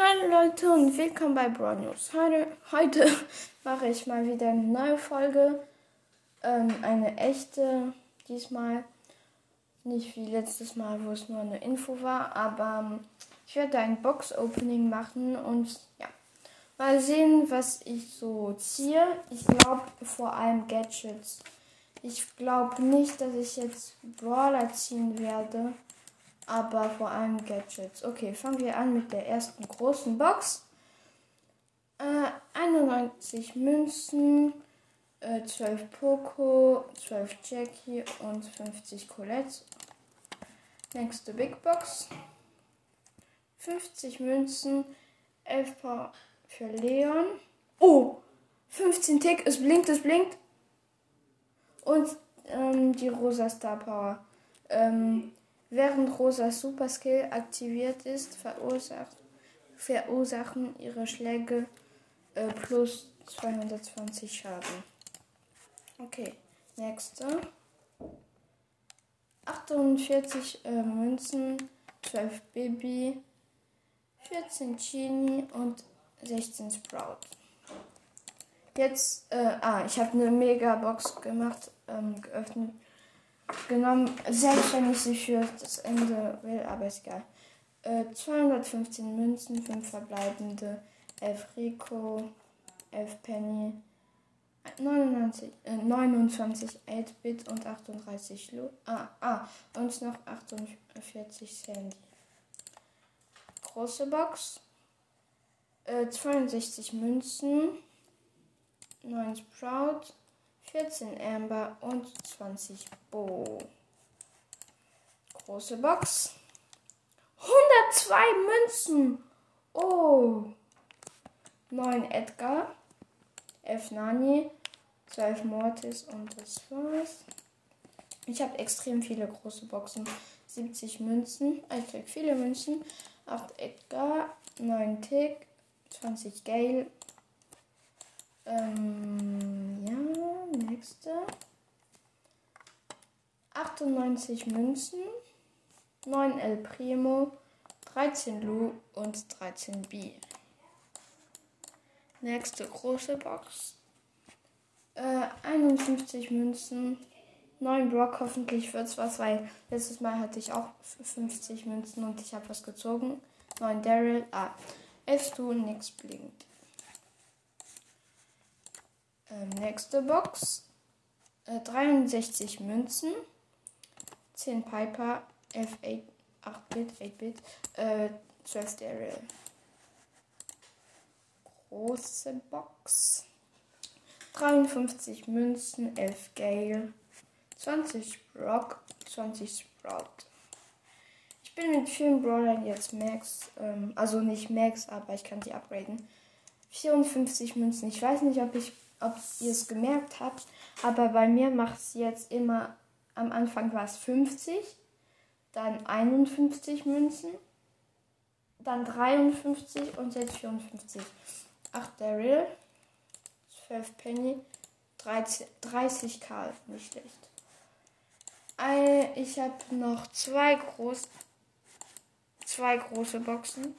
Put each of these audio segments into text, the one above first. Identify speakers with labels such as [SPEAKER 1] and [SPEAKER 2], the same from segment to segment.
[SPEAKER 1] Hallo Leute und willkommen bei Brawl News. Heute, heute mache ich mal wieder eine neue Folge. Ähm, eine echte, diesmal. Nicht wie letztes Mal, wo es nur eine Info war, aber ähm, ich werde ein Box-Opening machen und ja, mal sehen, was ich so ziehe. Ich glaube vor allem Gadgets. Ich glaube nicht, dass ich jetzt Brawler ziehen werde aber vor allem Gadgets. Okay, fangen wir an mit der ersten großen Box. Äh, 91 Münzen, äh, 12 Poco, 12 Jackie und 50 Colette. Nächste Big Box. 50 Münzen, 11 Paar für Leon. Oh, 15 Tick, es blinkt, es blinkt. Und ähm, die rosa Star Power. Ähm, Während Rosas Superskill aktiviert ist, verursacht, verursachen ihre Schläge äh, plus 220 Schaden. Okay, nächste. 48 äh, Münzen, 12 Baby, 14 Genie und 16 Sprout. Jetzt, äh, ah, ich habe eine Mega-Box gemacht, ähm, geöffnet genommen, selbst wenn ich sie für das Ende will, aber ist egal. Äh, 215 Münzen, 5 verbleibende, 11 Rico, 11 Penny, 99, äh, 29 8-Bit und 38 Lu. Ah, ah, und noch 48 Sandy. Große Box. Äh, 62 Münzen, 9 Sprout, 14 Amber und 20 Bo. Große Box. 102 Münzen. Oh. 9 Edgar. 11 Nani. 12 Mortis und das war's. Ich habe extrem viele große Boxen. 70 Münzen. Ich krieg viele Münzen. 8 Edgar. 9 Tick. 20 Gale. Ähm, ja, nächste. 98 Münzen, 9 El Primo, 13 Lu und 13 B. Nächste große Box. Äh, 51 Münzen, 9 Brock, hoffentlich wird's was, weil letztes Mal hatte ich auch 50 Münzen und ich habe was gezogen. 9 Daryl, ah, 11 Stu, nix blinkt. Ähm, nächste Box. Äh, 63 Münzen. 10 Piper. 11 8-Bit, 8-Bit. Äh, 12 Daryl. Große Box. 53 Münzen, 11 Gale, 20 Brock, 20 Sprout. Ich bin mit vielen Brawlern jetzt Max, ähm, also nicht Max, aber ich kann sie upgraden. 54 Münzen. Ich weiß nicht, ob ich ob ihr es gemerkt habt, aber bei mir macht es jetzt immer, am Anfang war es 50, dann 51 Münzen, dann 53 und jetzt 54. 8 Daryl, 12 Penny, 13, 30 Karl, nicht schlecht. Ich habe noch zwei, groß, zwei große Boxen.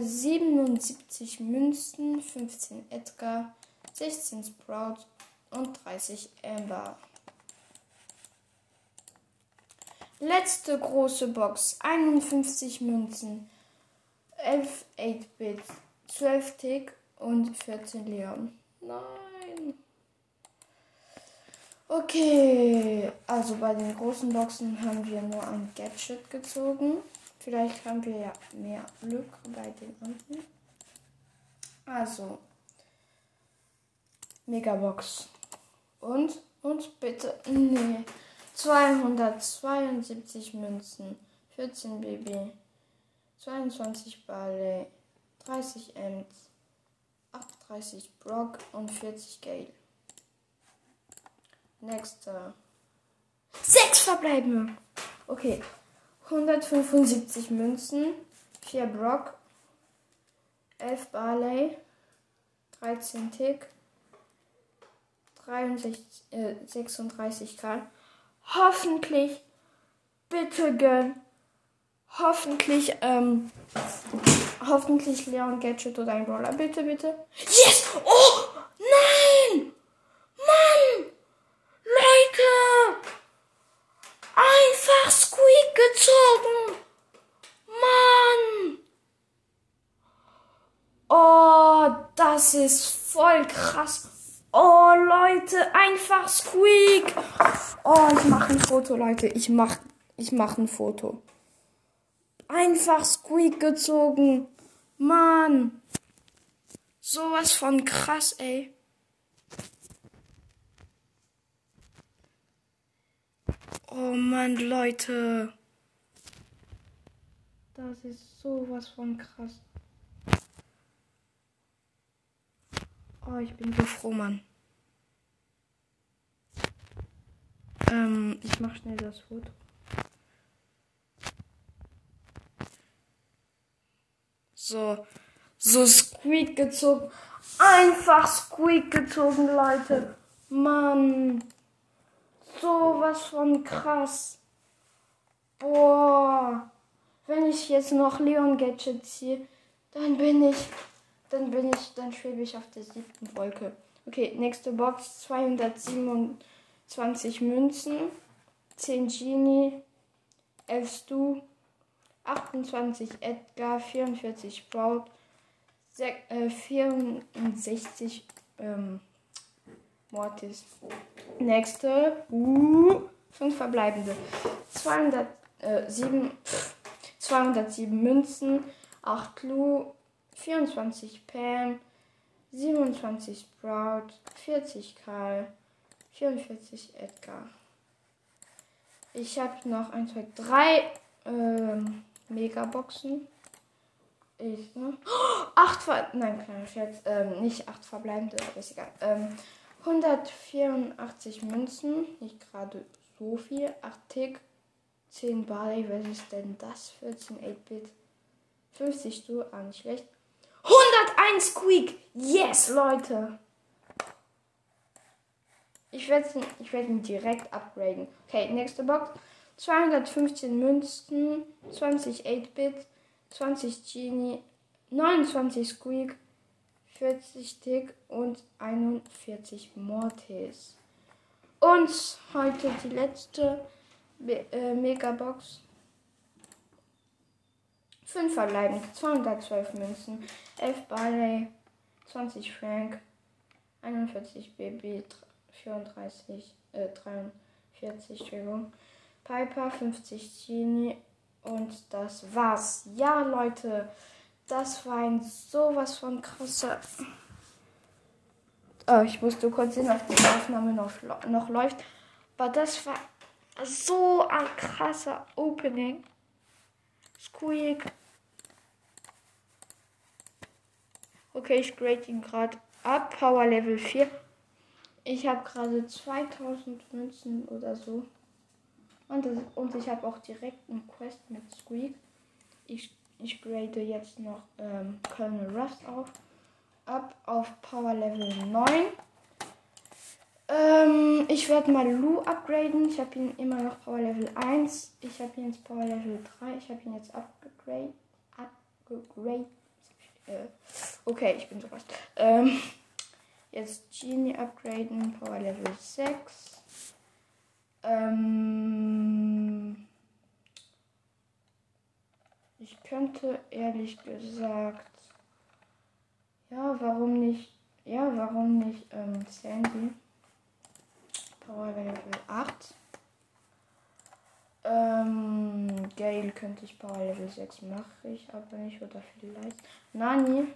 [SPEAKER 1] 77 Münzen, 15 Edgar, 16 Sprout und 30 Amber. Letzte große Box, 51 Münzen, 11 8-Bit, 12 Tick und 14 Leon. Nein. Okay, also bei den großen Boxen haben wir nur ein Gadget gezogen. Vielleicht haben wir ja mehr Glück bei den anderen. Also, Megabox. Und, und bitte, nee, 272 Münzen, 14 BB, 22 Barley, 30 Ems, 38 Brock und 40 Gale. Nächster. Sechs verbleiben. Okay, 175 Münzen, 4 Brock, 11 Barley, 13 Tick, 63, äh, 36 Karl. Hoffentlich, bitte gönn, Hoffentlich, ähm, hoffentlich Leon Gadget oder ein Brawler. Bitte, bitte. Yes! Oh! Nein! Mann! Leute! Einfach Squeak gezogen! Mann! Oh, das ist voll krass. Oh, Leute, einfach Squeak. Oh, ich mache ein Foto, Leute. Ich mach, ich mach ein Foto. Einfach Squeak gezogen. Mann. Sowas von krass, ey. Oh Mann, Leute. Das ist sowas von krass. Oh, ich bin so froh, Mann. Ähm, ich mach schnell das Foto. So, so Squeak gezogen. Einfach Squeak gezogen, Leute. Mann. Sowas von krass. Boah. Wenn ich jetzt noch Leon Gadget ziehe, dann bin ich, dann bin ich, dann schwebe ich auf der siebten Wolke. Okay, nächste Box. 227 Münzen. 10 Genie. 11 Stu. 28 Edgar, 44 Sprout, 64 äh, ähm, Mortis. Nächste, uh, 5 verbleibende. 207, 207 Münzen, 8 Lu, 24 Pam, 27 Sprout, 40 Karl, 44 Edgar. Ich habe noch 1, 2, 3 ähm, Megaboxen. Ich, ne? acht Ver Nein, kleiner Scherz. Ähm, nicht acht verbleibende, aber ist egal. Ähm, 184 Münzen. Nicht gerade so viel. 8 Tick. 10 Barley. Was ist denn das? 14 8-Bit. 50 Stu. Ah, nicht schlecht. 101 Squeak. Yes, Leute. Ich werde ich werd ihn direkt upgraden. Okay, nächste Box. 215 Münzen, 20 8-Bit, 20 Genie, 29 Squeak, 40 Tick und 41 Mortis. Und heute die letzte äh, Megabox. 5 verbleiben, 212 Münzen, 11 Barley, 20 Frank, 41 BB, 34, äh, 43, Entschuldigung. Piper, 50 Genie und das war's. Ja, Leute, das war ein sowas von krasser. Oh, ich musste kurz sehen, ob die Aufnahme noch, noch läuft. Aber das war so ein krasser Opening. Squeak. Okay, ich grade ihn gerade ab. Power Level 4. Ich habe gerade 2000 Münzen oder so. Und, das, und ich habe auch direkt einen Quest mit Squeak. Ich, ich grade jetzt noch ähm, Colonel Rust auf. Ab auf Power Level 9. Ähm, ich werde mal Lu upgraden. Ich habe ihn immer noch Power Level 1. Ich habe ihn jetzt Power Level 3. Ich habe ihn jetzt upgrade. Upgrade. Äh, okay, ich bin sowas. Ähm, jetzt Genie upgraden. Power Level 6. Ähm, ich könnte ehrlich gesagt. Ja, warum nicht? Ja, warum nicht ähm, Sandy? Power Level 8. Ähm, Gale könnte ich Power Level 6 mache ich, aber nicht oder vielleicht. Nani.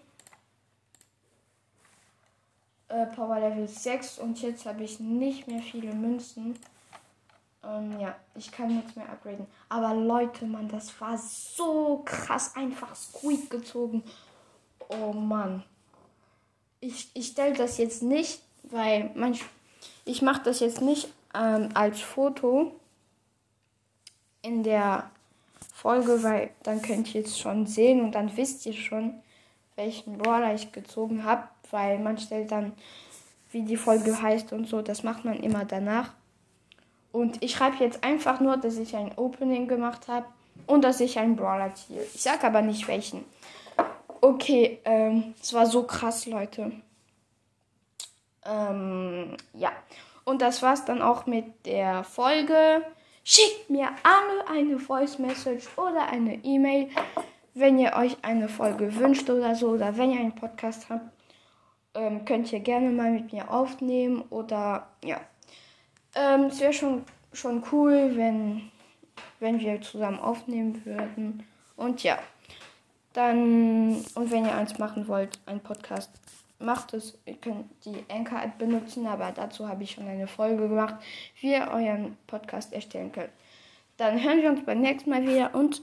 [SPEAKER 1] Äh, Power Level 6 und jetzt habe ich nicht mehr viele Münzen. Ähm, ja, ich kann nichts mehr upgraden. Aber Leute, Mann, das war so krass einfach Squeak gezogen. Oh Mann. Ich, ich stelle das jetzt nicht, weil manch, ich mache das jetzt nicht ähm, als Foto in der Folge, weil dann könnt ihr es schon sehen und dann wisst ihr schon, welchen Brawler ich gezogen habe, weil man stellt dann, wie die Folge heißt und so, das macht man immer danach. Und ich schreibe jetzt einfach nur, dass ich ein Opening gemacht habe und dass ich einen Brawler ziehe. Ich sag aber nicht welchen. Okay, ähm, es war so krass, Leute. Ähm, ja. Und das war's dann auch mit der Folge. Schickt mir alle eine Voice Message oder eine E-Mail, wenn ihr euch eine Folge wünscht oder so, oder wenn ihr einen Podcast habt. Ähm, könnt ihr gerne mal mit mir aufnehmen oder ja. Ähm, es wäre schon, schon cool, wenn, wenn wir zusammen aufnehmen würden. Und ja, dann, und wenn ihr eins machen wollt, ein Podcast, macht es. Ihr könnt die Anchor-App benutzen, aber dazu habe ich schon eine Folge gemacht, wie ihr euren Podcast erstellen könnt. Dann hören wir uns beim nächsten Mal wieder und